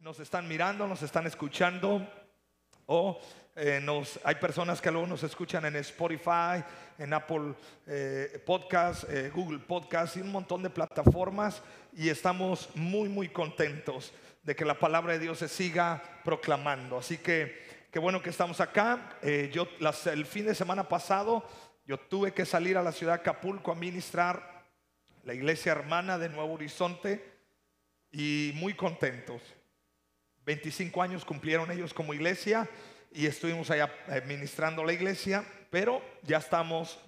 nos están mirando, nos están escuchando o eh, nos, hay personas que luego nos escuchan en Spotify, en Apple eh, Podcast, eh, Google Podcast y un montón de plataformas y estamos muy muy contentos de que la palabra de Dios se siga proclamando. Así que qué bueno que estamos acá. yo el fin de semana pasado yo tuve que salir a la ciudad de Acapulco a ministrar la iglesia hermana de Nuevo Horizonte y muy contentos. 25 años cumplieron ellos como iglesia y estuvimos allá administrando la iglesia, pero ya estamos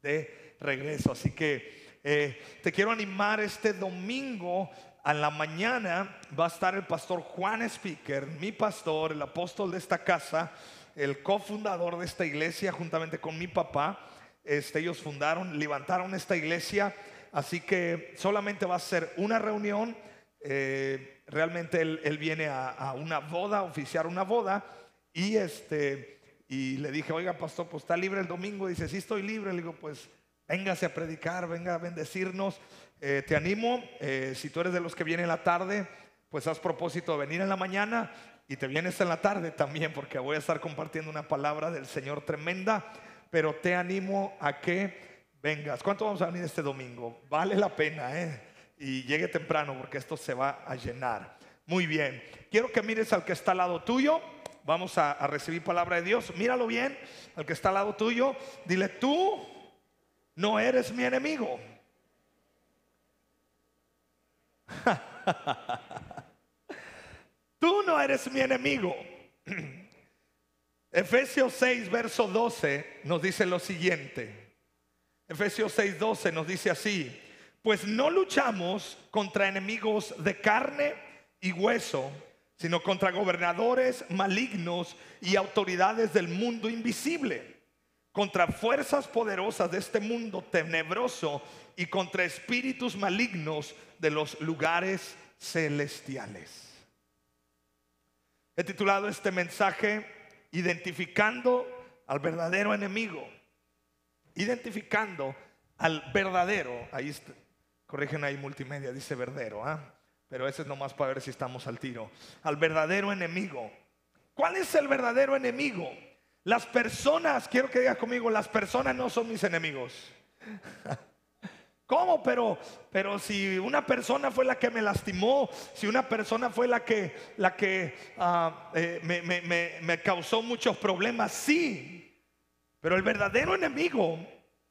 de regreso. Así que eh, te quiero animar este domingo a la mañana va a estar el pastor Juan Speaker, mi pastor, el apóstol de esta casa, el cofundador de esta iglesia, juntamente con mi papá. Este, ellos fundaron, levantaron esta iglesia, así que solamente va a ser una reunión eh, realmente él, viene a, una boda, oficiar una boda, y este, y le dije, oiga, pastor, pues está libre el domingo. Dice, sí estoy libre. Le digo, pues véngase a predicar, venga a bendecirnos. Eh, te animo, eh, si tú eres de los que vienen en la tarde, pues haz propósito de venir en la mañana y te vienes en la tarde también, porque voy a estar compartiendo una palabra del Señor tremenda, pero te animo a que vengas. ¿Cuánto vamos a venir este domingo? Vale la pena, ¿eh? Y llegue temprano porque esto se va a llenar. Muy bien, quiero que mires al que está al lado tuyo. Vamos a, recibir palabra de Dios. Míralo bien, al que está al lado tuyo. Dile, tú no eres mi enemigo. tú no eres mi enemigo. Efesios 6, verso 12 nos dice lo siguiente. Efesios 6, 12 nos dice así. Pues no luchamos contra enemigos de carne y hueso, sino contra gobernadores malignos y autoridades del mundo invisible, contra fuerzas poderosas de este mundo tenebroso y contra espíritus malignos de los lugares celestiales. He titulado este mensaje Identificando al verdadero enemigo. Identificando al verdadero, ahí está, Corrigen ahí multimedia, dice verdadero, ¿ah? Pero ese es nomás para ver si estamos al tiro. Al verdadero enemigo. ¿Cuál es el verdadero enemigo? Las personas, quiero que digas conmigo, las personas no son mis enemigos. ¿Cómo? Pero, pero si una persona fue la que me lastimó, si una persona fue la que, la que ah, eh, me, me causó muchos problemas, sí. Pero el verdadero enemigo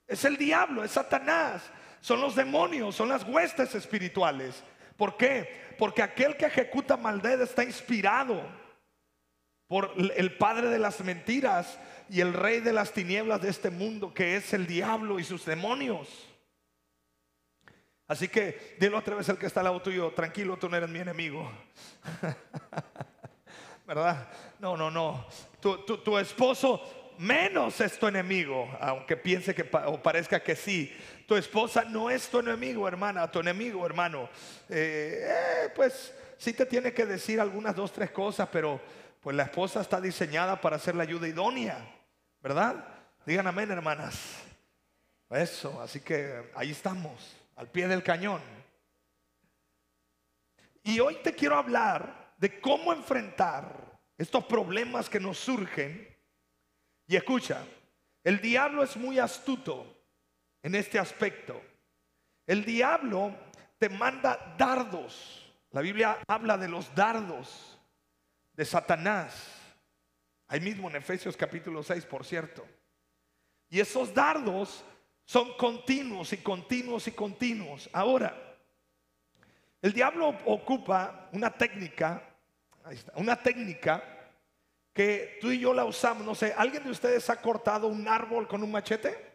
es el diablo, es Satanás son los demonios, son las huestes espirituales. ¿Por qué? Porque aquel que ejecuta maldad está inspirado por el padre de las mentiras y el rey de las tinieblas de este mundo, que es el diablo y sus demonios. Así que dilo otra vez el que está al lado tuyo, tranquilo, tú no eres mi enemigo. ¿Verdad? No, no, no. Tu, tu esposo menos es tu enemigo, aunque piense que o parezca que sí. Tu esposa no es tu enemigo, hermana, tu enemigo, hermano. Eh, eh, pues sí te tiene que decir algunas dos, tres cosas, pero pues la esposa está diseñada para ser la ayuda idónea, ¿verdad? Digan amén, hermanas. Eso, así que ahí estamos, al pie del cañón. Y hoy te quiero hablar de cómo enfrentar estos problemas que nos surgen. Y escucha, el diablo es muy astuto en este aspecto. El diablo te manda dardos. La Biblia habla de los dardos de Satanás. Ahí mismo en Efesios capítulo 6, por cierto. Y esos dardos son continuos y continuos y continuos. Ahora, el diablo ocupa una técnica, una técnica que tú y yo la usamos. No sé, ¿alguien de ustedes ha cortado un árbol con un machete?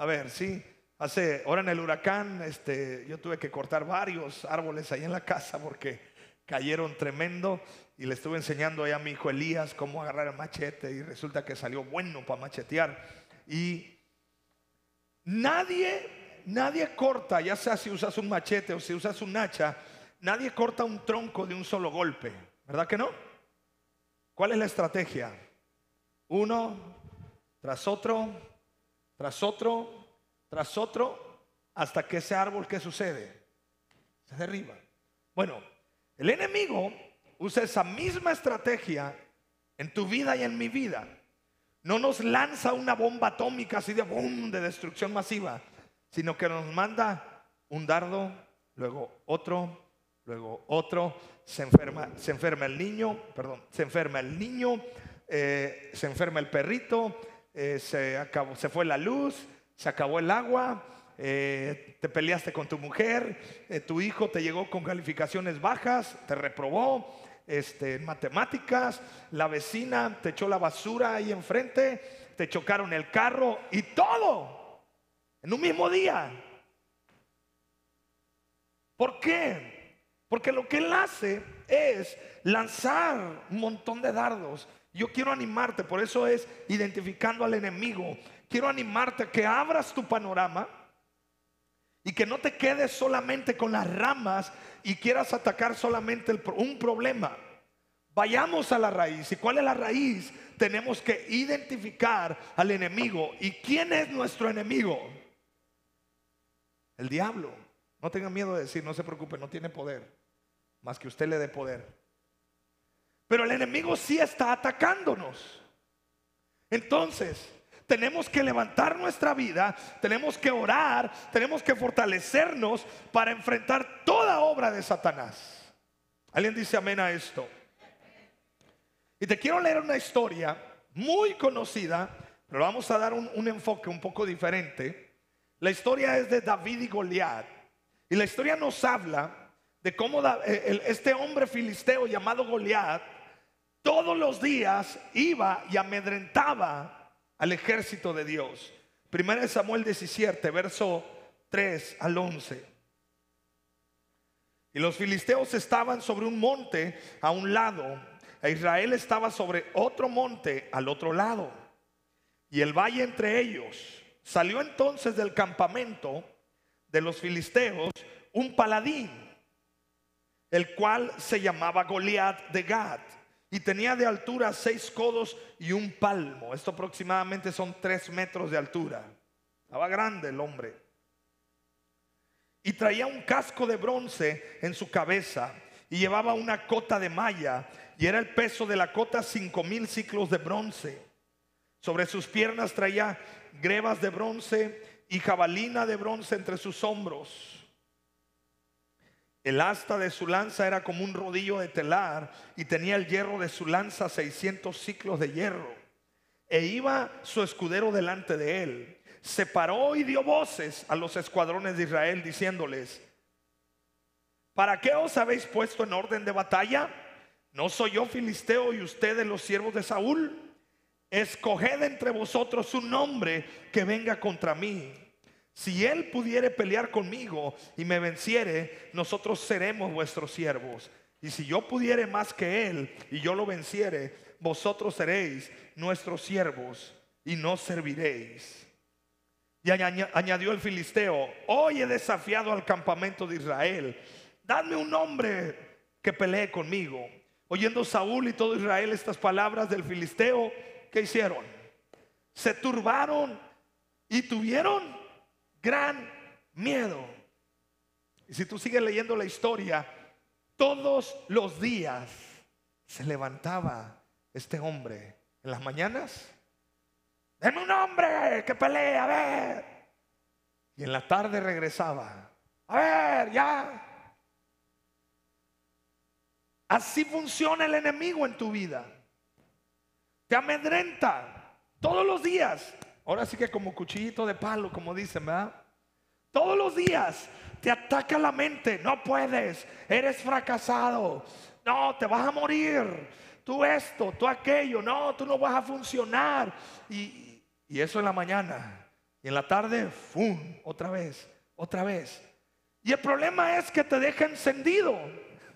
A ver, sí. Hace, ahora en el huracán, este, yo tuve que cortar varios árboles ahí en la casa porque cayeron tremendo y le estuve enseñando a mi hijo Elías cómo agarrar el machete y resulta que salió bueno para machetear. Y nadie, nadie corta, ya sea si usas un machete o si usas un hacha, nadie corta un tronco de un solo golpe, ¿verdad que no? ¿Cuál es la estrategia? Uno tras otro, tras otro, tras otro, hasta que ese árbol, ¿qué sucede? Se derriba. Bueno, El enemigo usa esa misma estrategia en tu vida y en mi vida. No nos lanza una bomba atómica así de boom, de destrucción masiva, sino que nos manda un dardo, luego otro, luego otro, se enferma, se enferma el niño, perdón, se enferma el niño, eh, se enferma el perrito, eh, se, acabó, se fue la luz, se acabó el agua, eh, te peleaste con tu mujer, tu hijo te llegó con calificaciones bajas, te reprobó, este, en matemáticas, la vecina te echó la basura ahí enfrente, te chocaron el carro y todo en un mismo día. ¿Por qué? Porque lo que él hace es lanzar un montón de dardos. Yo quiero animarte, por eso es identificando al enemigo. Quiero animarte a que abras tu panorama y que no te quedes solamente con las ramas y quieras atacar solamente un problema. Vayamos a la raíz. ¿Y cuál es la raíz? Tenemos que identificar al enemigo. ¿Y quién es nuestro enemigo? El diablo. No tenga miedo de decir, no se preocupe, no tiene poder. Más que usted le dé poder. Pero el enemigo sí está atacándonos. Entonces, tenemos que levantar nuestra vida, tenemos que orar, tenemos que fortalecernos para enfrentar toda obra de Satanás. ¿Alguien dice amén a esto? Y te quiero leer una historia muy conocida, pero vamos a dar un, enfoque un poco diferente. La historia es de David y Goliat. Y la historia nos habla de cómo eh, este hombre filisteo llamado Goliat todos los días iba y amedrentaba al ejército de Dios. Primero Samuel 17, verso 3 al 11. Y los filisteos estaban sobre un monte a un lado, e Israel estaba sobre otro monte al otro lado, y el valle entre ellos. Salió entonces del campamento de los filisteos un paladín, el cual se llamaba Goliat de Gad y tenía de altura seis codos y un palmo. Esto aproximadamente son tres metros de altura. Estaba grande el hombre. Y traía un casco de bronce en su cabeza y llevaba una cota de malla y era el peso de la cota cinco mil ciclos de bronce. Sobre sus piernas traía grebas de bronce y jabalina de bronce entre sus hombros. El asta de su lanza era como un rodillo de telar y tenía el hierro de su lanza 600 ciclos de hierro. E iba su escudero delante de él. Se paró y dio voces a los escuadrones de Israel diciéndoles, ¿para qué os habéis puesto en orden de batalla? ¿No soy yo filisteo y ustedes los siervos de Saúl? Escoged entre vosotros un hombre que venga contra mí si él pudiere pelear conmigo y me venciere, nosotros seremos vuestros siervos. Y si yo pudiere más que él y yo lo venciere, vosotros seréis nuestros siervos y no serviréis. Y añadió el filisteo, hoy he desafiado al campamento de Israel, dadme un hombre que pelee conmigo. Oyendo Saúl y todo Israel estas palabras del filisteo, ¿qué hicieron? Se turbaron y tuvieron gran miedo. Y si tú sigues leyendo la historia, todos los días se levantaba este hombre en las mañanas. Deme un hombre que pelee, a ver. Y en la tarde regresaba. A ver, ya. Así funciona el enemigo en tu vida. Te amedrenta todos los días. Ahora sí que como cuchillito de palo, como dicen, ¿verdad? Todos los días te ataca la mente. No puedes, eres fracasado. No, te vas a morir. Tú esto, tú aquello. No, tú no vas a funcionar. Y, y eso en la mañana. Y en la tarde, ¡fum! Otra vez, otra vez. Y el problema es que te deja encendido.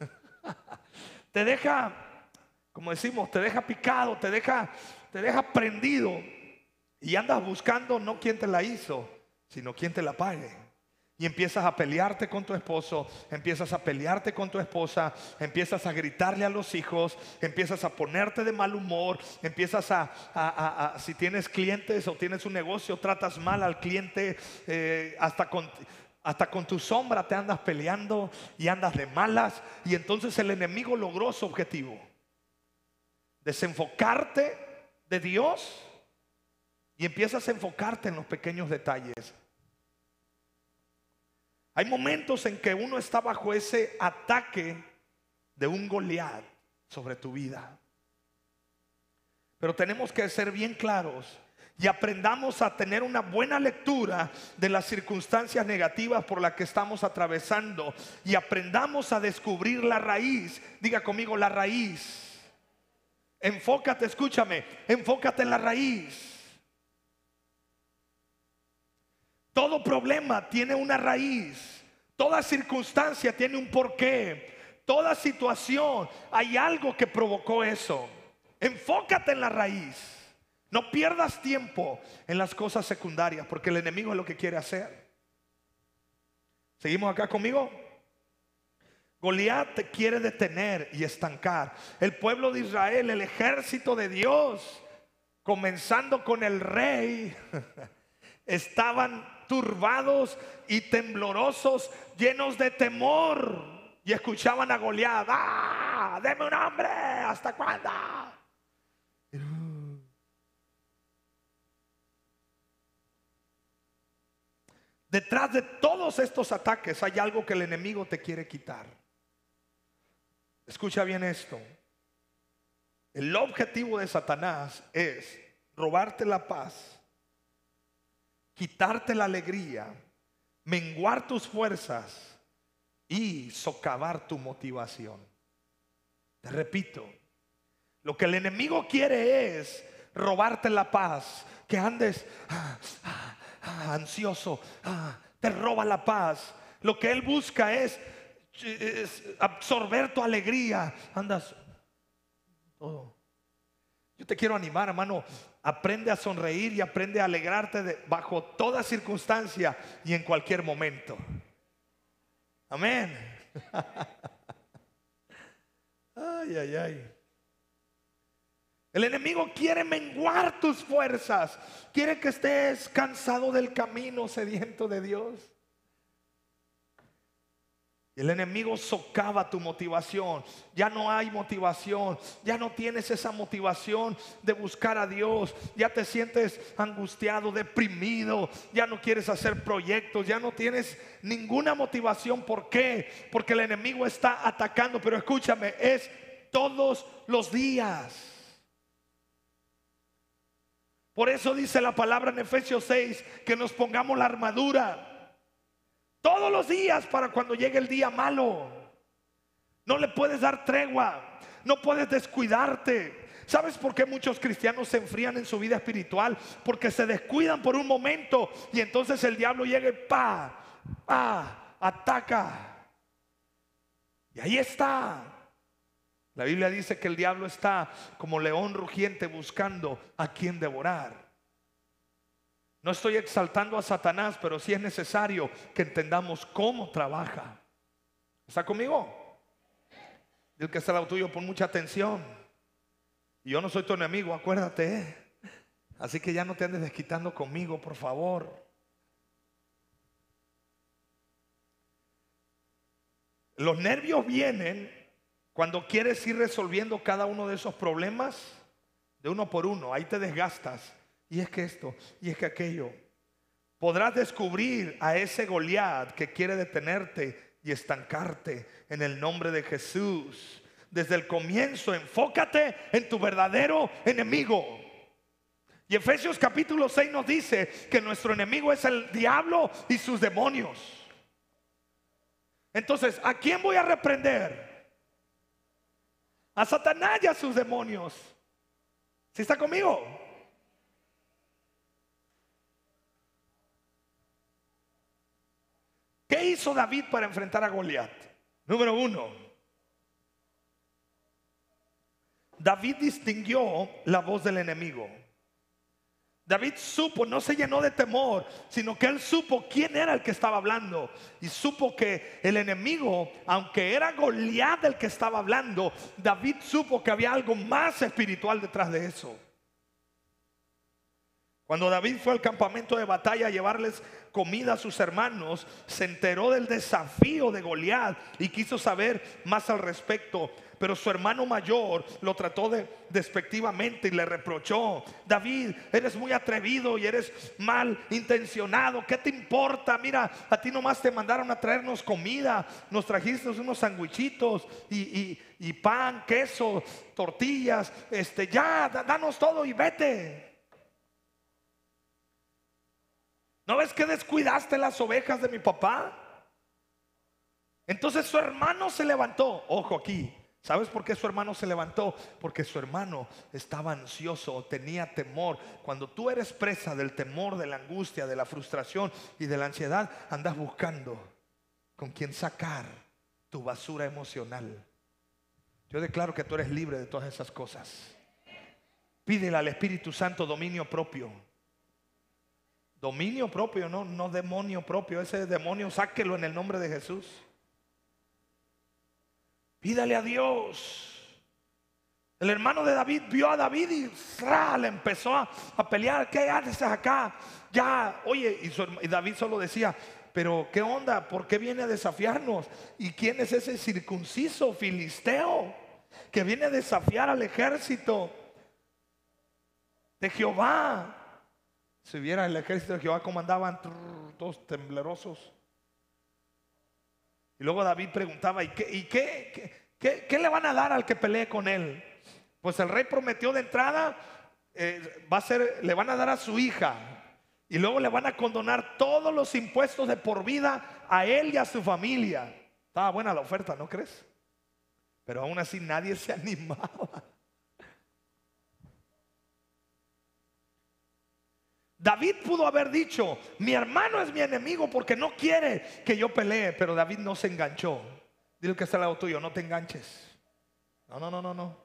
te deja, como decimos, te deja picado, te deja, te deja prendido. Y andas buscando no quién te la hizo, sino quién te la pague. Y empiezas a pelearte con tu esposo, empiezas a pelearte con tu esposa, empiezas a gritarle a los hijos, empiezas a ponerte de mal humor, empiezas a, si tienes clientes o tienes un negocio, tratas mal al cliente, eh, hasta con, Hasta con tu sombra te andas peleando y andas de malas. Y entonces el enemigo logró su objetivo. Desenfocarte de Dios y empiezas a enfocarte en los pequeños detalles. Hay momentos en que uno está bajo ese ataque de un Goliat sobre tu vida. Pero tenemos que ser bien claros y aprendamos a tener una buena lectura de las circunstancias negativas por las que estamos atravesando y aprendamos a descubrir la raíz. Diga conmigo la raíz. Enfócate, escúchame, enfócate en la raíz. Todo problema tiene una raíz. Toda circunstancia tiene un porqué. Toda situación hay algo que provocó eso. Enfócate en la raíz. No pierdas tiempo en las cosas secundarias porque el enemigo es lo que quiere hacer. ¿Seguimos acá conmigo? Goliat te quiere detener y estancar. El pueblo de Israel, el ejército de Dios, comenzando con el rey, estaban turbados y temblorosos, llenos de temor. Y escuchaban a Goliat, ¡ah! ¡Deme un hombre! ¿Hasta cuándo? Detrás de todos estos ataques hay algo que el enemigo te quiere quitar. Escucha bien esto. El objetivo de Satanás es robarte la paz, quitarte la alegría, menguar tus fuerzas y socavar tu motivación. Te repito, lo que el enemigo quiere es robarte la paz, que andes ah, ah, ah, ansioso, te roba la paz. Lo que él busca es, absorber tu alegría. Andas todo. Yo te quiero animar, hermano. Aprende a sonreír y aprende a alegrarte bajo toda circunstancia y en cualquier momento. Amén. ay, ay, ay. El enemigo quiere menguar tus fuerzas. Quiere que estés cansado del camino, sediento de Dios. El enemigo socava tu motivación. Ya no hay motivación. Ya no tienes esa motivación de buscar a Dios. Ya te sientes angustiado, deprimido. Ya no quieres hacer proyectos. Ya no tienes ninguna motivación. ¿Por qué? Porque el enemigo está atacando. Pero escúchame, es todos los días. Por eso dice la palabra en Efesios 6 que nos pongamos la armadura todos los días para cuando llegue el día malo. No le puedes dar tregua, no puedes descuidarte. ¿Sabes por qué muchos cristianos se enfrían en su vida espiritual? Porque se descuidan por un momento y entonces el diablo llega y pa, pa, ataca. Y ahí está. La Biblia dice que el diablo está como león rugiente buscando a quien devorar. No estoy exaltando a Satanás, pero sí es necesario que entendamos cómo trabaja. ¿Está conmigo? Dios que está al lado tuyo, pon mucha atención. Yo no soy tu enemigo, acuérdate. ¿eh? Así que ya no te andes desquitando conmigo, por favor. Los nervios vienen cuando quieres ir resolviendo cada uno de esos problemas, de uno por uno, ahí te desgastas. Y es que esto, y es que aquello. Podrás descubrir a ese Goliat que quiere detenerte y estancarte en el nombre de Jesús. Desde el comienzo, enfócate en tu verdadero enemigo. Y Efesios capítulo 6 nos dice que nuestro enemigo es el diablo y sus demonios. Entonces, ¿a quién voy a reprender? a Satanás y a sus demonios. ¿Sí está conmigo? ¿Qué hizo David para enfrentar a Goliat? Número uno, David distinguió la voz del enemigo. David supo, no se llenó de temor, sino que él supo quién era el que estaba hablando. Y supo que el enemigo, aunque era Goliat del que estaba hablando, David supo que había algo más espiritual detrás de eso. Cuando David fue al campamento de batalla a llevarles comida a sus hermanos, se enteró del desafío de Goliat y quiso saber más al respecto. Pero su hermano mayor lo trató de, despectivamente y le reprochó, David, eres muy atrevido y eres mal intencionado, ¿qué te importa? Mira, a ti nomás te mandaron a traernos comida, nos trajiste unos sandwichitos y, y pan, queso, tortillas, este, ya, danos todo y vete. ¿No ves que descuidaste las ovejas de mi papá? Entonces su hermano se levantó. Ojo aquí. ¿Sabes por qué su hermano se levantó? Porque su hermano estaba ansioso, tenía temor. Cuando tú eres presa del temor, de la angustia, de la frustración y de la ansiedad, andas buscando con quién sacar tu basura emocional. Yo declaro que tú eres libre de todas esas cosas. Pídele al Espíritu Santo dominio propio. Dominio propio, no, no demonio propio. Ese demonio, sáquelo en el nombre de Jesús. Pídale a Dios. El hermano de David vio a David y le empezó a, pelear. ¿Qué haces acá? Ya, oye, y, y David solo decía, pero ¿qué onda? ¿Por qué viene a desafiarnos? ¿Y quién es ese circunciso filisteo que viene a desafiar al ejército de Jehová? Si viera el ejército de Jehová como andaban todos temblerosos. Y luego David preguntaba, ¿y, qué, y qué, qué, le van a dar al que pelee con él? Pues el rey prometió de entrada, eh, va a ser, le van a dar a su hija. Y luego le van a condonar todos los impuestos de por vida a él y a su familia. Estaba buena la oferta, ¿no crees? Pero aún así nadie se animaba. David pudo haber dicho, mi hermano es mi enemigo porque no quiere que yo pelee, pero David no se enganchó. Dile que está al lado tuyo, no te enganches. No, no, no, no, no.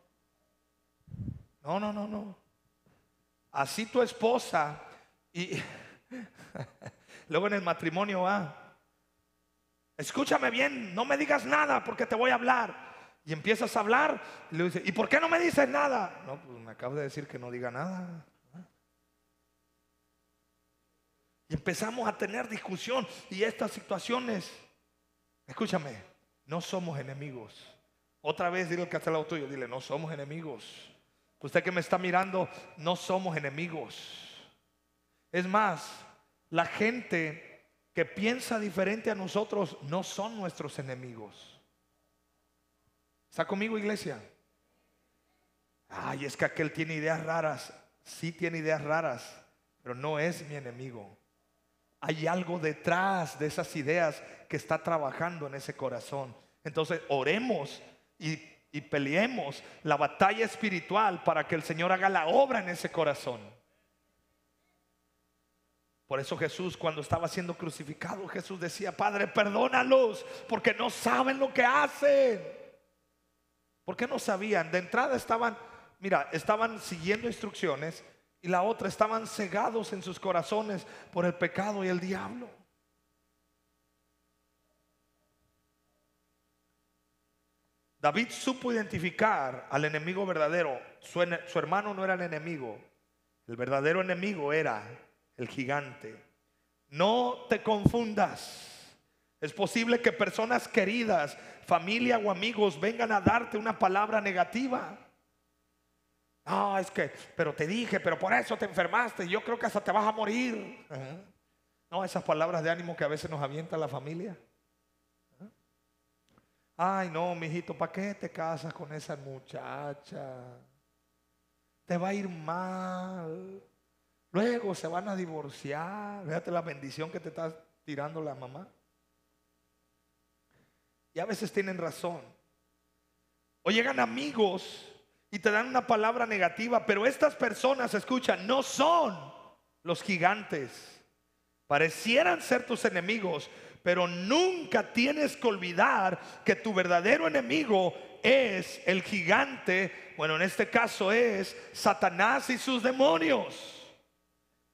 No, no, no, no. Así tu esposa y luego en el matrimonio va. Escúchame bien, no me digas nada porque te voy a hablar. Y empiezas a hablar y le dice, ¿y por qué no me dices nada? No, pues me acabo de decir que no diga nada. Y empezamos a tener discusión y estas situaciones. Escúchame, no somos enemigos. Otra vez dile al que está al lado tuyo, dile, no somos enemigos. Usted que me está mirando, no somos enemigos. Es más, la gente que piensa diferente a nosotros no son nuestros enemigos. ¿Está conmigo, iglesia? Ay, es que aquel tiene ideas raras. Sí tiene ideas raras, pero no es mi enemigo hay algo detrás de esas ideas que está trabajando en ese corazón. Entonces oremos y, peleemos la batalla espiritual para que el Señor haga la obra en ese corazón. Por eso Jesús cuando estaba siendo crucificado, Jesús decía, Padre, perdónalos porque no saben lo que hacen. ¿Por qué no sabían? De entrada estaban, mira, estaban siguiendo instrucciones, y la otra estaban cegados en sus corazones por el pecado y el diablo. David supo identificar al enemigo verdadero. Su, su, hermano no era el enemigo. El verdadero enemigo era el gigante. No te confundas. Es posible que personas queridas, familia o amigos vengan a darte una palabra negativa. No, es que, pero te dije, pero por eso te enfermaste. Yo creo que hasta te vas a morir. No, esas palabras de ánimo que a veces nos avienta la familia. Ay, no, mijito, ¿para qué te casas con esa muchacha? Te va a ir mal. Luego se van a divorciar. Fíjate la bendición que te está tirando la mamá. Y a veces tienen razón. O llegan amigos y te dan una palabra negativa, pero estas personas, escuchan, no son los gigantes. Parecieran ser tus enemigos, pero nunca tienes que olvidar que tu verdadero enemigo es el gigante, bueno, en este caso es Satanás y sus demonios.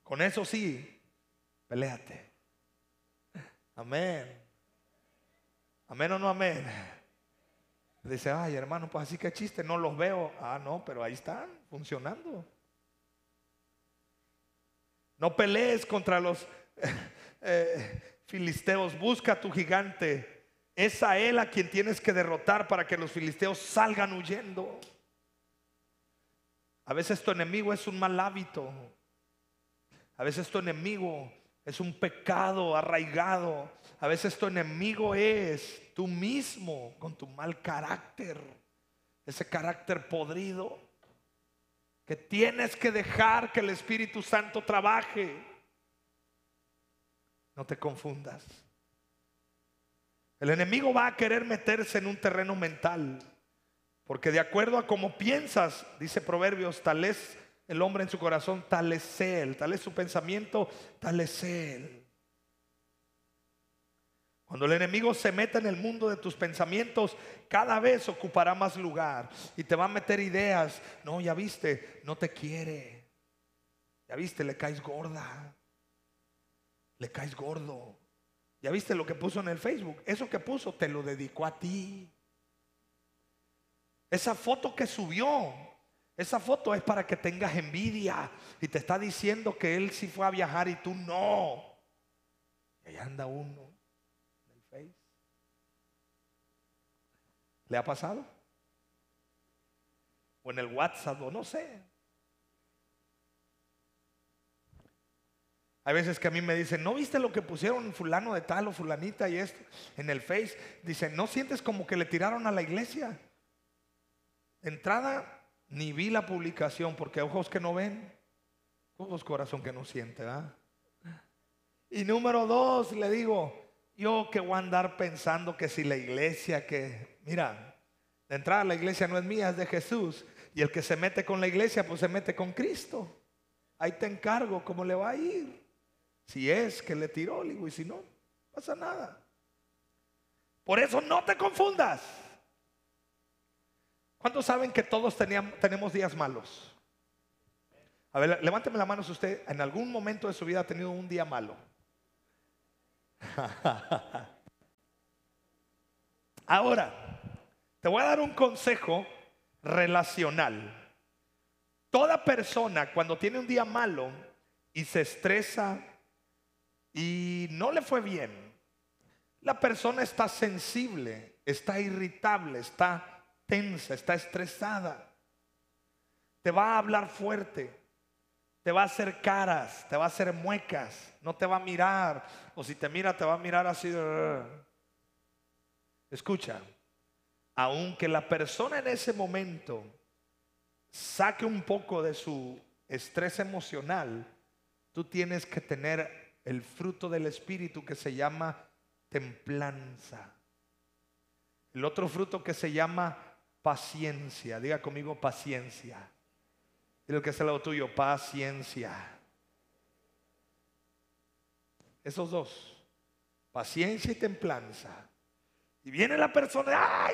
Con eso sí, peleate. Amén. Amén o no amén. Dice, ay hermano, pues así que chiste, no los veo. Ah, no, pero ahí están funcionando. No pelees contra los eh, filisteos. Busca a tu gigante. Es a él a quien tienes que derrotar para que los filisteos salgan huyendo. A veces tu enemigo es un mal hábito. A veces tu enemigo es un pecado arraigado. A veces tu enemigo es tú mismo con tu mal carácter. Ese carácter podrido que tienes que dejar que el Espíritu Santo trabaje. No te confundas. El enemigo va a querer meterse en un terreno mental, porque de acuerdo a cómo piensas, dice Proverbios, tal es el hombre en su corazón, tal es él, tal es su pensamiento, tal es él. Cuando el enemigo se meta en el mundo de tus pensamientos, cada vez ocupará más lugar y te va a meter ideas. No, ya viste, no te quiere. Ya viste, le caes gorda. Le caes gordo. Ya viste lo que puso en el Facebook. Eso que puso te lo dedicó a ti. Esa foto que subió, esa foto es para que tengas envidia y te está diciendo que él sí fue a viajar y tú no. Y ahí anda uno ¿Le ha pasado? O en el WhatsApp, o no sé. Hay veces que a mí me dicen, ¿no viste lo que pusieron fulano de tal o fulanita y esto en el Face? Dicen, ¿no sientes como que le tiraron a la iglesia? Entrada, ni vi la publicación porque ojos que no ven, ojos corazón que no siente, Y número dos, le digo, yo que voy a andar pensando que si la iglesia, que, mira, de entrada la iglesia no es mía, es de Jesús. Y el que se mete con la iglesia, pues se mete con Cristo. Ahí te encargo cómo le va a ir. Si es que le tiró, y si no, pasa nada. Por eso no te confundas. ¿Cuántos saben que todos teníamos, tenemos días malos? A ver, levánteme la mano si usted en algún momento de su vida ha tenido un día malo. Ahora, te voy a dar un consejo relacional. Toda persona cuando tiene un día malo y se estresa y no le fue bien, la persona está sensible, está irritable, está tensa, está estresada. Te va a hablar fuerte, te va a hacer caras, te va a hacer muecas, no te va a mirar, o si te mira, te va a mirar así. Escucha, aunque la persona en ese momento saque un poco de su estrés emocional, tú tienes que tener el fruto del Espíritu que se llama templanza. El otro fruto que se llama paciencia. Diga conmigo paciencia. Lo que es el lado tuyo, paciencia. Esos dos, paciencia y templanza. Y viene la persona,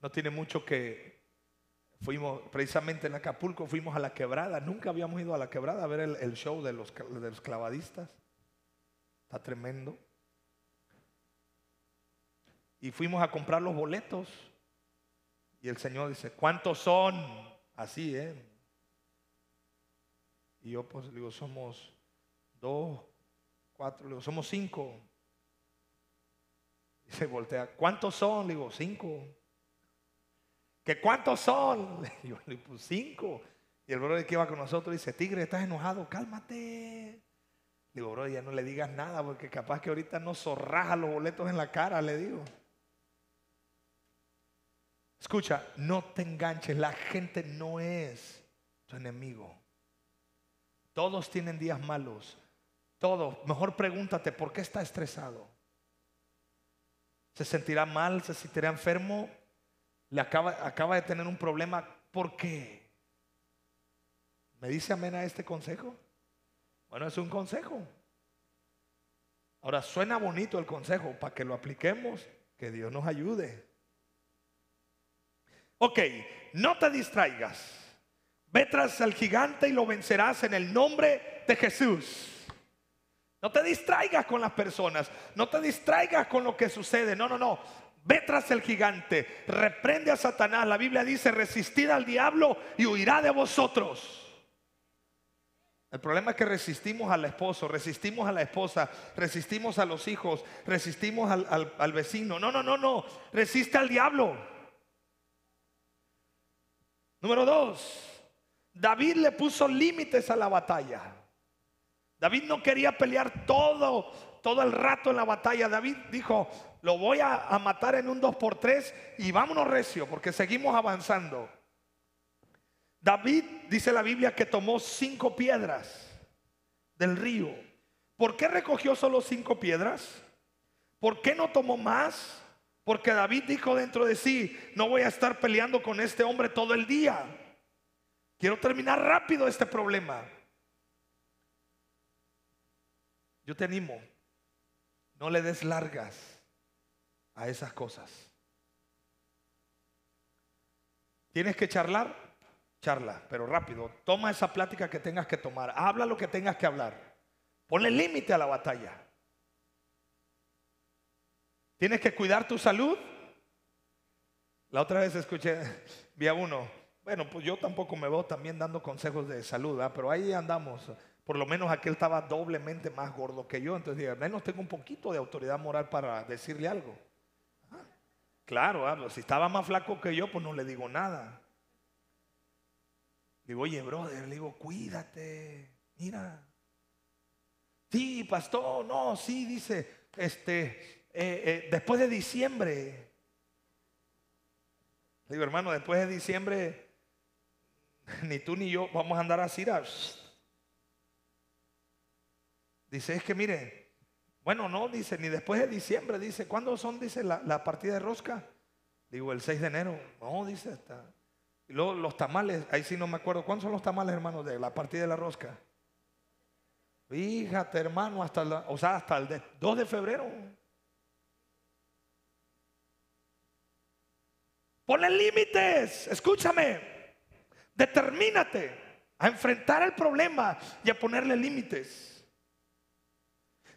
No tiene mucho que fuimos, precisamente en Acapulco, fuimos a la quebrada. Nunca habíamos ido a la quebrada a ver el, show de los, de los clavadistas. Está tremendo. Y fuimos a comprar los boletos. Y el Señor dice, ¿cuántos son? Así, ¿eh? Y yo pues digo, somos dos, cuatro, digo, somos cinco. Y se voltea, ¿cuántos son? Le digo, cinco. ¿Que cuántos son? Y yo pues cinco. Y el brother que iba con nosotros dice, Tigre, estás enojado, cálmate. Digo, bro, ya no le digas nada porque capaz que ahorita no zorraja los boletos en la cara, le digo. Escucha, no te enganches, la gente no es tu enemigo. Todos tienen días malos. Todos. Mejor pregúntate, ¿por qué está estresado? ¿Se sentirá mal? ¿Se sentirá enfermo? ¿Le acaba, acaba de tener un problema? ¿Por qué? ¿Me dice amén a este consejo? Bueno, es un consejo. Ahora, suena bonito el consejo para que lo apliquemos, que Dios nos ayude. Ok, no te distraigas. Ve tras al gigante y lo vencerás en el nombre de Jesús. No te distraigas con las personas, no te distraigas con lo que sucede. No, no, no. Ve tras el gigante, reprende a Satanás. La Biblia dice, resistid al diablo y huirá de vosotros. El problema es que resistimos al esposo, resistimos a la esposa, resistimos a los hijos, resistimos al, al vecino. No, no, no, no. Resiste al diablo. Número dos, David le puso límites a la batalla. David no quería pelear todo, todo el rato en la batalla. David dijo, lo voy a, matar en un 2 por 3 y vámonos recio porque seguimos avanzando. David dice la Biblia que tomó cinco piedras del río. ¿Por qué recogió solo cinco piedras? ¿Por qué no tomó más? Porque David dijo dentro de sí, no voy a estar peleando con este hombre todo el día. Quiero terminar rápido este problema. Yo te animo, no le des largas a esas cosas. ¿Tienes que charlar? Charla, pero rápido. Toma esa plática que tengas que tomar. Habla lo que tengas que hablar. Ponle límite a la batalla. ¿Tienes que cuidar tu salud? La otra vez escuché, vi a uno. Bueno, pues yo tampoco me veo también dando consejos de salud, pero ahí andamos. Por lo menos aquel estaba doblemente más gordo que yo. Entonces dije, al menos tengo un poquito de autoridad moral para decirle algo. Claro, hablo. Si estaba más flaco que yo, pues no le digo nada. Digo, oye, brother, le digo, cuídate, mira. Sí, pastor, no, sí, dice, este, eh, eh, después de diciembre. digo, hermano, después de diciembre, ni tú ni yo vamos a andar así. Dice, es que mire, bueno, no, dice, ni después de diciembre, dice, ¿cuándo son, dice, la, partida de rosca? Digo, el 6 de enero. No, dice, está. Y luego los tamales, ahí sí no me acuerdo. ¿Cuántos son los tamales, hermano, de la partida de la rosca? Fíjate, hermano, hasta, o sea, hasta el 2 de febrero. Ponle límites, escúchame. Determínate a enfrentar el problema y a ponerle límites.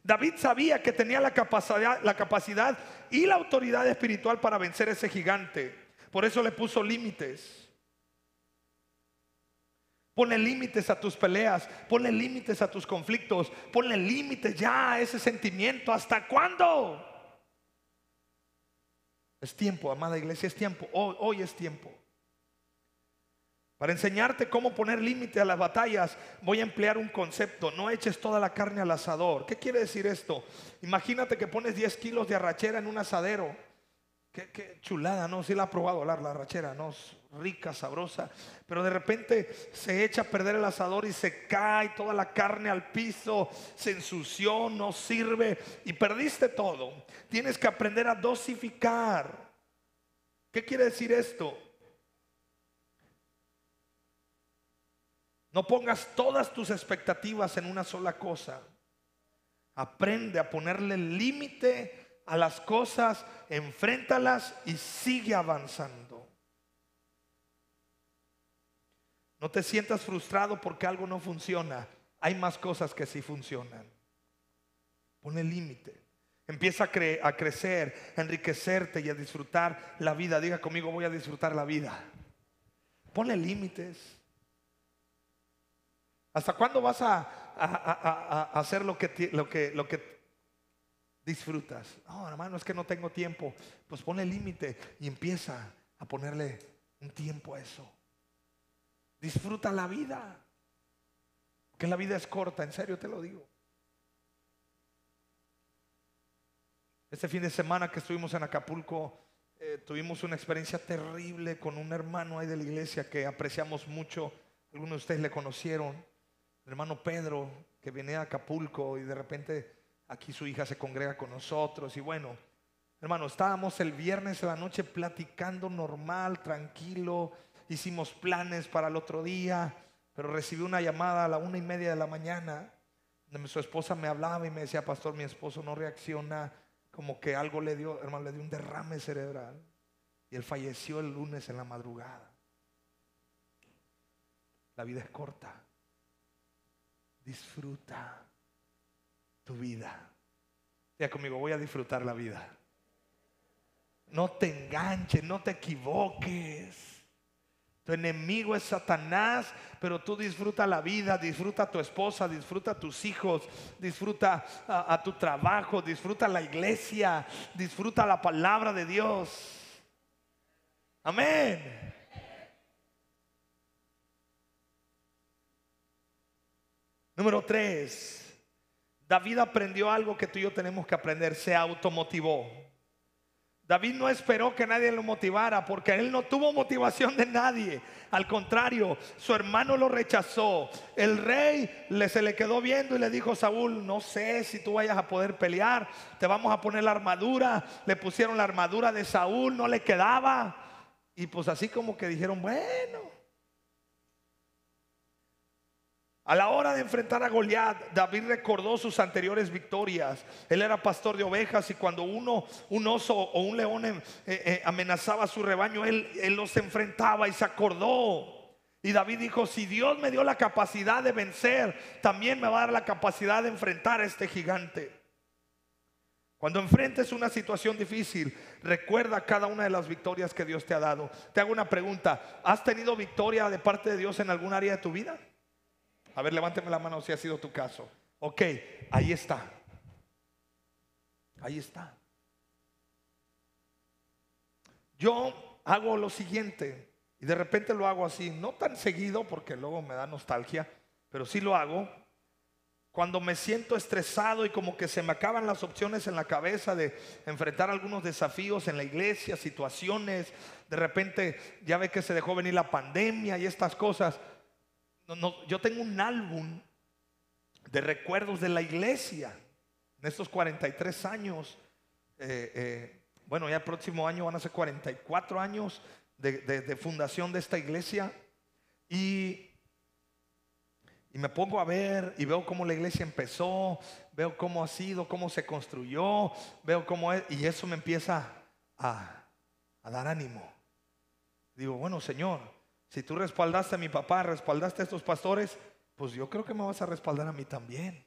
David sabía que tenía la capacidad, y la autoridad espiritual para vencer ese gigante. Por eso le puso límites. Ponle límites a tus peleas, ponle límites a tus conflictos, ponle límites ya a ese sentimiento. ¿Hasta cuándo? Es tiempo, amada iglesia, es tiempo. Hoy es tiempo. Para enseñarte cómo poner límite a las batallas, voy a emplear un concepto. No eches toda la carne al asador. ¿Qué quiere decir esto? Imagínate que pones 10 kilos de arrachera en un asadero. Qué, chulada, ¿no? Sí la ha probado la, la arrachera, ¿no? Rica, sabrosa. Pero de repente se echa a perder el asador y se cae toda la carne al piso. Se ensució, no sirve y perdiste todo. Tienes que aprender a dosificar. ¿Qué quiere decir esto? No pongas todas tus expectativas en una sola cosa. Aprende a ponerle límite a las cosas, enfréntalas y sigue avanzando. No te sientas frustrado porque algo no funciona. Hay más cosas que sí funcionan. Pone límite. Empieza a, a, crecer, a enriquecerte y a disfrutar la vida. Diga conmigo, voy a disfrutar la vida. Ponle límites. ¿Hasta cuándo vas a, hacer lo que, disfrutas? No, hermano, es que no tengo tiempo. Pues pone límite y empieza a ponerle un tiempo a eso. Disfruta la vida. Que la vida es corta, en serio te lo digo. Este fin de semana que estuvimos en Acapulco, eh, tuvimos una experiencia terrible con un hermano ahí de la iglesia que apreciamos mucho. Algunos de ustedes le conocieron hermano Pedro, que viene a Acapulco y de repente aquí su hija se congrega con nosotros. Y bueno, hermano, estábamos el viernes de la noche platicando normal, tranquilo, hicimos planes para el otro día, pero recibí una llamada a la una y media de la mañana, donde su esposa me hablaba y me decía, pastor, mi esposo no reacciona, como que algo le dio, hermano, le dio un derrame cerebral. Y él falleció el lunes en la madrugada. La vida es corta. Disfruta tu vida. Ya conmigo, voy a disfrutar la vida. No te enganches, no te equivoques. Tu enemigo es Satanás, pero tú disfruta la vida, disfruta a tu esposa, disfruta a tus hijos, disfruta a, a tu trabajo, disfruta la iglesia, disfruta la palabra de Dios. Amén. Número tres, David aprendió algo que tú y yo tenemos que aprender, se automotivó. David no esperó que nadie lo motivara porque él no tuvo motivación de nadie. Al contrario, su hermano lo rechazó. El rey le, se le quedó viendo y le dijo, Saúl, no sé si tú vayas a poder pelear. Te vamos a poner la armadura. Le pusieron la armadura de Saúl, no le quedaba. Y pues así como que dijeron, bueno, A la hora de enfrentar a Goliat, David recordó sus anteriores victorias. Él era pastor de ovejas y cuando uno, un oso o un león eh, eh, amenazaba a su rebaño, él, él los enfrentaba y se acordó. Y David dijo, si Dios me dio la capacidad de vencer, también me va a dar la capacidad de enfrentar a este gigante. Cuando enfrentes una situación difícil, recuerda cada una de las victorias que Dios te ha dado. Te hago una pregunta, ¿has tenido victoria de parte de Dios en algún área de tu vida? A ver, levánteme la mano si ha sido tu caso. Ok, ahí está. Ahí está. Yo hago lo siguiente y de repente lo hago así, no tan seguido porque luego me da nostalgia, pero sí lo hago. Cuando me siento estresado y como que se me acaban las opciones en la cabeza de enfrentar algunos desafíos en la iglesia, situaciones, de repente ya ve que se dejó venir la pandemia y estas cosas, yo tengo un álbum de recuerdos de la iglesia en estos 43 años. Eh, eh, bueno, ya el próximo año van a ser 44 años de, fundación de esta iglesia. Y, me pongo a ver y veo cómo la iglesia empezó, veo cómo ha sido, cómo se construyó, veo cómo es, y eso me empieza a dar ánimo. Digo, bueno, Señor, si tú respaldaste a mi papá, respaldaste a estos pastores, pues yo creo que me vas a respaldar a mí también.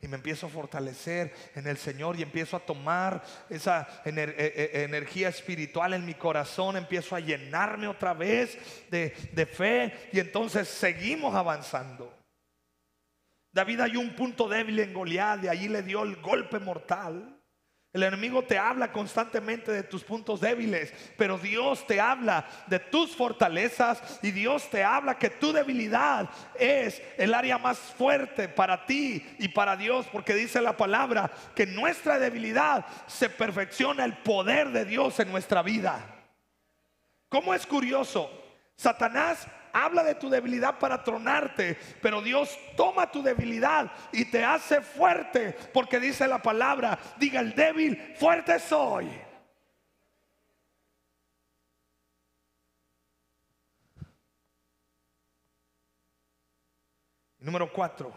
Y me empiezo a fortalecer en el Señor y empiezo a tomar esa e, e, energía espiritual en mi corazón, empiezo a llenarme otra vez de, de fe y entonces seguimos avanzando. David hay un punto débil en Goliat y allí le dio el golpe mortal. El enemigo te habla constantemente de tus puntos débiles, pero Dios te habla de tus fortalezas y Dios te habla que tu debilidad es el área más fuerte para ti y para Dios, porque dice la palabra que nuestra debilidad se perfecciona el poder de Dios en nuestra vida. ¿Cómo es curioso? Satanás habla de tu debilidad para tronarte, pero Dios toma tu debilidad y te hace fuerte, porque dice la palabra, diga el débil, fuerte soy. Número cuatro.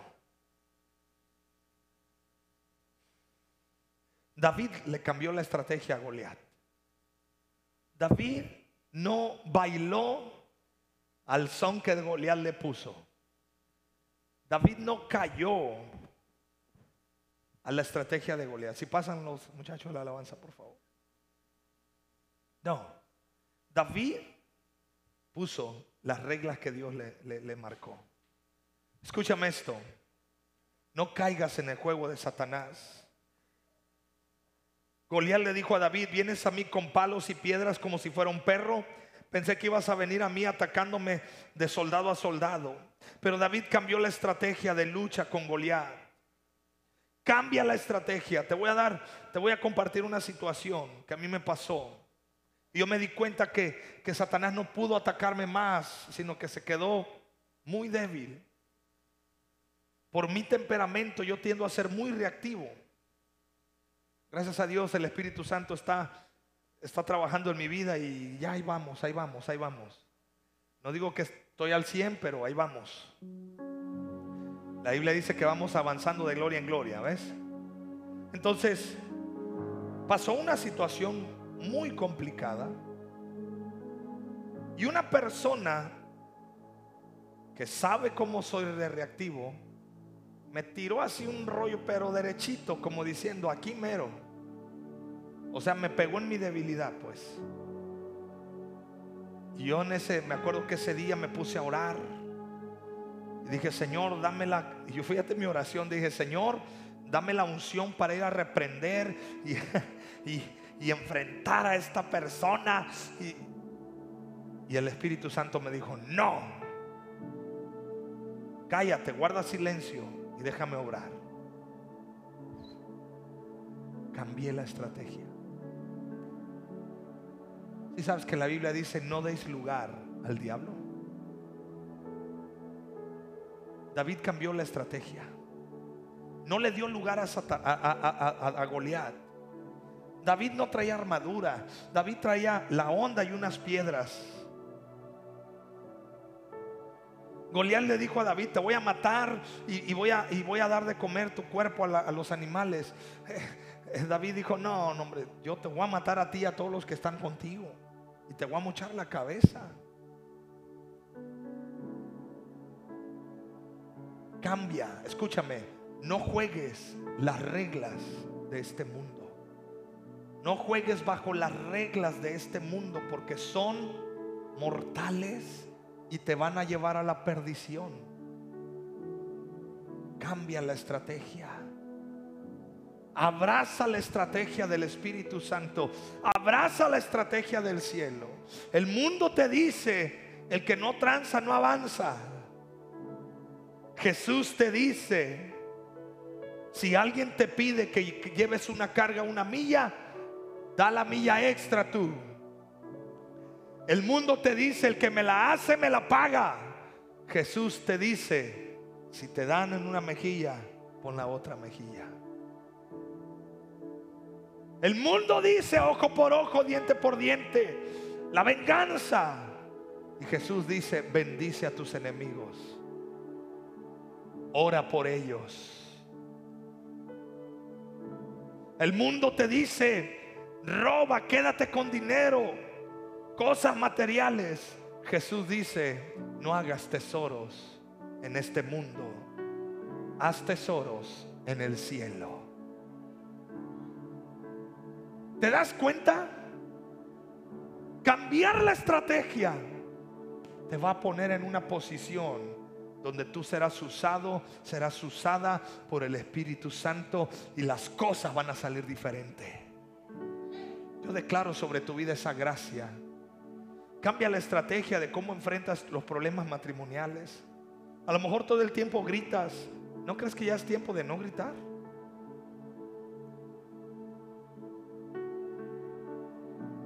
David le cambió la estrategia a Goliat. David no bailó al son que Goliat le puso. David no cayó a la estrategia de Goliat. Si pasan los muchachos la alabanza, por favor. No. David puso las reglas que Dios le, le marcó. Escúchame esto. No caigas en el juego de Satanás. Goliat le dijo a David, vienes a mí con palos y piedras como si fuera un perro. Pensé que ibas a venir a mí atacándome de soldado a soldado. Pero David cambió la estrategia de lucha con Goliat. Cambia la estrategia. Te voy a dar, te voy a compartir una situación que a mí me pasó. Yo me di cuenta que, que Satanás no pudo atacarme más, sino que se quedó muy débil. Por mi temperamento yo tiendo a ser muy reactivo. Gracias a Dios el Espíritu Santo está está trabajando en mi vida y ya ahí vamos, ahí vamos, ahí vamos. No digo que estoy al 100, pero ahí vamos. La Biblia dice que vamos avanzando de gloria en gloria, ¿ves? Entonces, pasó una situación muy complicada y una persona que sabe cómo soy de reactivo, me tiró así un rollo pero derechito, como diciendo, aquí mero O sea, me pegó en mi debilidad, pues. Y yo en ese, me acuerdo que ese día me puse a orar. Y dije, Señor, dame la. Y yo fíjate mi oración, dije, Señor, dame la unción para ir a reprender y, y, enfrentar a esta persona. Y, y el Espíritu Santo me dijo, no, cállate, guarda silencio y déjame obrar. Cambié la estrategia. Si sabes que la Biblia dice no deis lugar al diablo. David cambió la estrategia. No le dio lugar a, a, Goliat. David no traía armadura. David traía la onda y unas piedras. Goliat le dijo a David, te voy a matar y, voy, a, y dar de comer tu cuerpo a, los animales. David dijo, no, no, hombre, yo te voy a matar a ti y a todos los que están contigo. Y te voy a mochar la cabeza. Cambia, escúchame, no juegues las reglas de este mundo. No juegues bajo las reglas de este mundo porque son mortales y te van a llevar a la perdición. Cambia la estrategia. Abraza la estrategia del Espíritu Santo. Abraza la estrategia del cielo. El mundo te dice, el que no tranza no avanza. Jesús te dice, si alguien te pide que lleves una carga una milla, da la milla extra tú. El mundo te dice, el que me la hace, me la paga. Jesús te dice, si te dan en una mejilla, pon la otra mejilla. El mundo dice ojo por ojo, diente por diente. La venganza. Y Jesús dice, bendice a tus enemigos. Ora por ellos. El mundo te dice, roba, quédate con dinero, cosas materiales. Jesús dice, no hagas tesoros en este mundo, haz tesoros en el cielo. ¿Te das cuenta? Cambiar la estrategia te va a poner en una posición donde tú serás usado, serás usada por el Espíritu Santo y las cosas van a salir diferentes. Yo declaro sobre tu vida esa gracia. Cambia la estrategia de cómo enfrentas los problemas matrimoniales. A lo mejor todo el tiempo gritas. ¿No crees que ya es tiempo de no gritar?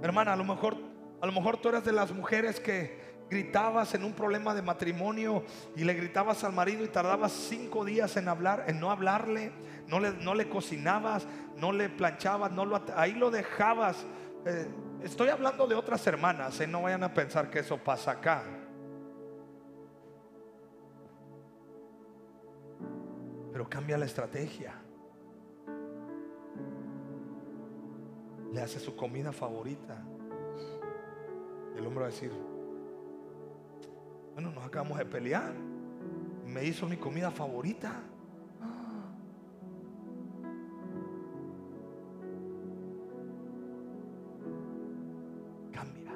Hermana, a lo mejor, a lo mejor tú eras de las mujeres que gritabas en un problema de matrimonio y le gritabas al marido y tardabas cinco días en hablar, en no hablarle, no le, no le cocinabas, no le planchabas, no lo, ahí lo dejabas. Eh, estoy hablando de otras hermanas, eh, no vayan a pensar que eso pasa acá. Pero cambia la estrategia. Le hace su comida favorita. El hombre va a decir, bueno, nos acabamos de pelear. Me hizo mi comida favorita. Cambia.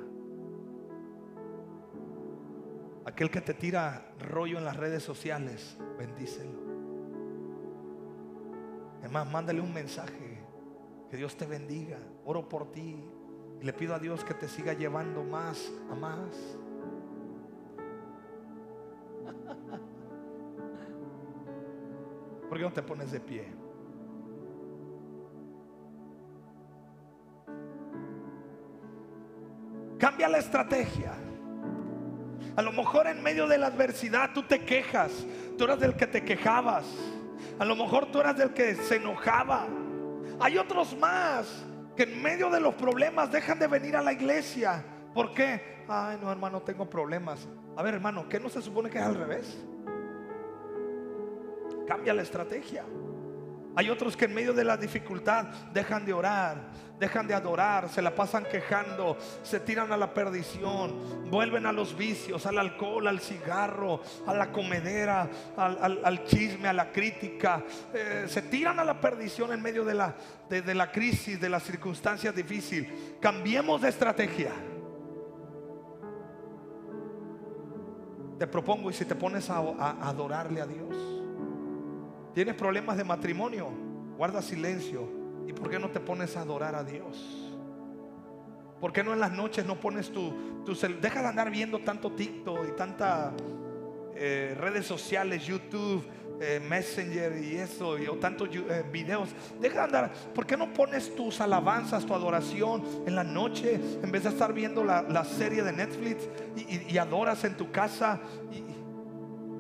Aquel que te tira rollo en las redes sociales, bendícelo. Además, mándale un mensaje. Que Dios te bendiga. Oro por ti. Y le pido a Dios que te siga llevando más a más. ¿Por qué no te pones de pie? Cambia la estrategia. A lo mejor en medio de la adversidad tú te quejas. Tú eras del que te quejabas. A lo mejor tú eras del que se enojaba. Hay otros más que en medio de los problemas dejan de venir a la iglesia. ¿Por qué? Ay, no, hermano, tengo problemas. A ver, hermano, ¿qué no se supone que es al revés? Cambia la estrategia. Hay otros que en medio de la dificultad dejan de orar, dejan de adorar, se la pasan quejando, se tiran a la perdición, vuelven a los vicios, al alcohol, al cigarro, a la comedera, al, chisme, a la crítica. Eh, se tiran a la perdición en medio de la, de, la crisis, de las circunstancias difíciles. Cambiemos de estrategia. Te propongo y si te pones a adorarle a Dios ¿Tienes problemas de matrimonio? Guarda silencio. ¿Y por qué no te pones a adorar a Dios? ¿Por qué no en las noches no pones tu, tu Deja de andar viendo tanto TikTok y tanta eh, redes sociales, YouTube, eh, Messenger y eso, y, o tantos eh, videos. Deja de andar. ¿Por qué no pones tus alabanzas, tu adoración en la noche en vez de estar viendo la, serie de Netflix y, adoras en tu casa? Y,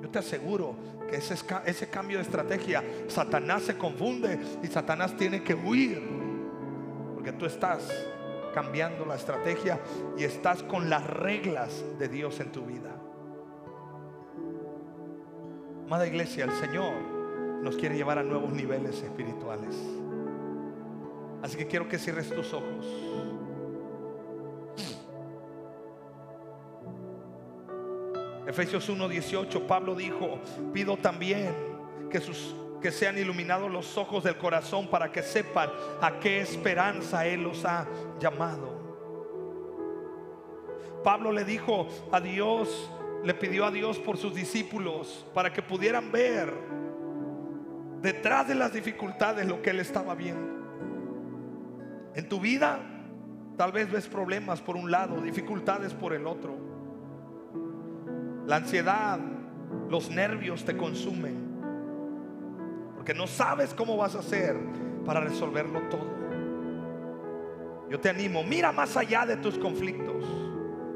te aseguro que ese, ese cambio de estrategia, Satanás se confunde y Satanás tiene que huir. Porque tú estás cambiando la estrategia y estás con las reglas de Dios en tu vida. Amada iglesia, el Señor nos quiere llevar a nuevos niveles espirituales. Así que quiero que cierres tus ojos. Efesios 1:18, Pablo dijo, pido también que, sus, que sean iluminados los ojos del corazón para que sepan a qué esperanza Él los ha llamado. Pablo le dijo a Dios, le pidió a Dios por sus discípulos para que pudieran ver detrás de las dificultades lo que Él estaba viendo. En tu vida tal vez ves problemas por un lado, dificultades por el otro. La ansiedad, los nervios te consumen. Porque no sabes cómo vas a hacer para resolverlo todo. Yo te animo, mira más allá de tus conflictos.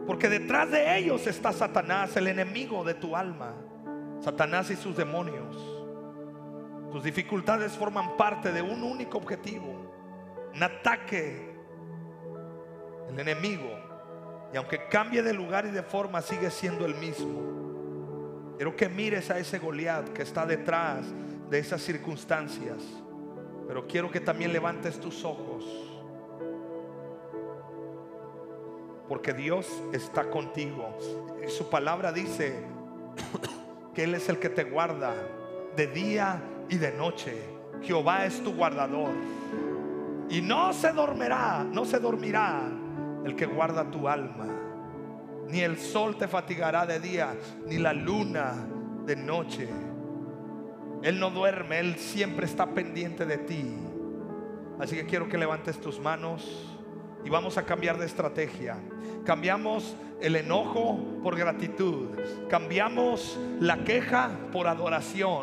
Porque detrás de ellos está Satanás, el enemigo de tu alma. Satanás y sus demonios. Tus dificultades forman parte de un único objetivo. Un ataque. El enemigo y aunque cambie de lugar y de forma, sigue siendo el mismo. Quiero que mires a ese Goliat que está detrás de esas circunstancias. Pero quiero que también levantes tus ojos. Porque Dios está contigo. Y su palabra dice que Él es el que te guarda de día y de noche. Jehová es tu guardador. Y no se dormirá, no se dormirá el que guarda tu alma. Ni el sol te fatigará de día, ni la luna de noche. Él no duerme, Él siempre está pendiente de ti. Así que quiero que levantes tus manos y vamos a cambiar de estrategia. Cambiamos el enojo por gratitud. Cambiamos la queja por adoración.